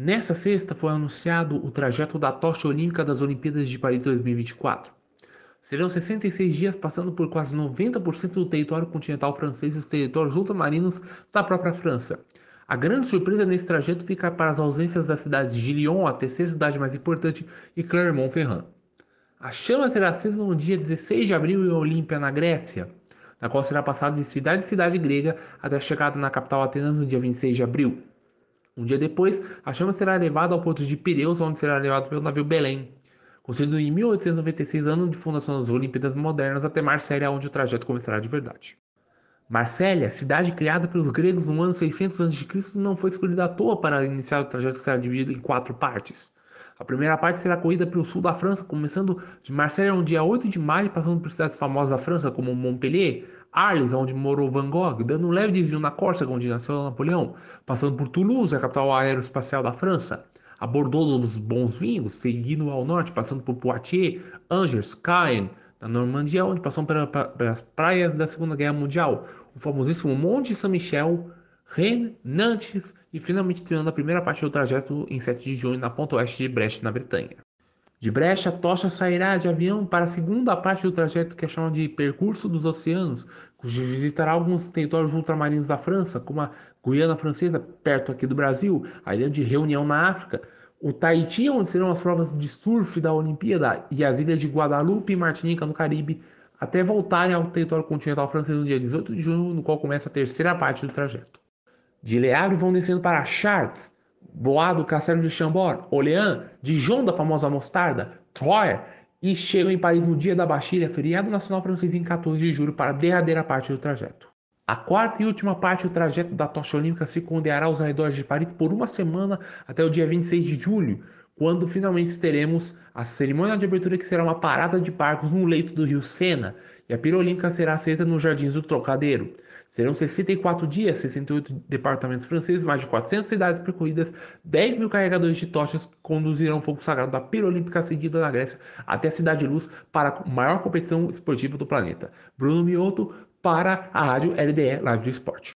Nessa sexta foi anunciado o trajeto da tocha olímpica das Olimpíadas de Paris 2024. Serão 66 dias passando por quase 90% do território continental francês e os territórios ultramarinos da própria França. A grande surpresa nesse trajeto fica para as ausências das cidades de Lyon, a terceira cidade mais importante, e Clermont-Ferrand. A chama será acesa no dia 16 de abril em Olímpia, na Grécia, na qual será passado de cidade em cidade grega até a chegada na capital Atenas no dia 26 de abril. Um dia depois, a chama será levada ao porto de Pireus, onde será levado pelo navio Belém. Construído em 1896, ano de fundação das Olimpíadas Modernas, até Marsella, onde o trajeto começará de verdade. Marsella, cidade criada pelos gregos no ano 600 a.C., não foi escolhida à toa para iniciar o trajeto que será dividido em quatro partes. A primeira parte será corrida pelo sul da França, começando de Marselha no dia 8 de maio, passando por cidades famosas da França como Montpellier, Arles, onde morou Van Gogh, dando um leve desvio na Córcega, onde nasceu Napoleão, passando por Toulouse, a capital aeroespacial da França, a Bordeaux dos bons vinhos, seguindo ao norte, passando por Poitiers, Angers, Caen, na Normandia, onde passam pelas praias da Segunda Guerra Mundial, o famosíssimo Monte Saint-Michel, Rennes, Nantes e finalmente terminando a primeira parte do trajeto em 7 de junho na ponta oeste de Brest, na Bretanha. De Brecha, Tocha sairá de avião para a segunda parte do trajeto que é chamado de Percurso dos Oceanos, que visitará alguns territórios ultramarinos da França, como a Guiana Francesa, perto aqui do Brasil, a ilha de Reunião na África, o Tahiti, onde serão as provas de surf da Olimpíada, e as ilhas de Guadalupe e Martinica no Caribe, até voltarem ao território continental francês no dia 18 de junho, no qual começa a terceira parte do trajeto. De Le vão descendo para Chartres, Bois do Castelo de Chambord, Orléans, Dijon da famosa mostarda, Troyes e chegam em Paris no dia da Bastilha, feriado nacional francês em 14 de julho para a derradeira parte do trajeto. A quarta e última parte do trajeto da tocha olímpica circundeará os arredores de Paris por uma semana até o dia 26 de julho, quando finalmente teremos a cerimônia de abertura que será uma parada de barcos no leito do rio Sena e a pira olímpica será acesa nos jardins do Trocadeiro. Serão 64 dias, 68 departamentos franceses, mais de 400 cidades percorridas, 10 mil carregadores de tochas que conduzirão o fogo sagrado da pira olímpica cedida na Grécia até a Cidade de Luz para a maior competição esportiva do planeta. Bruno Mioto para a rádio LDE Live do Esporte.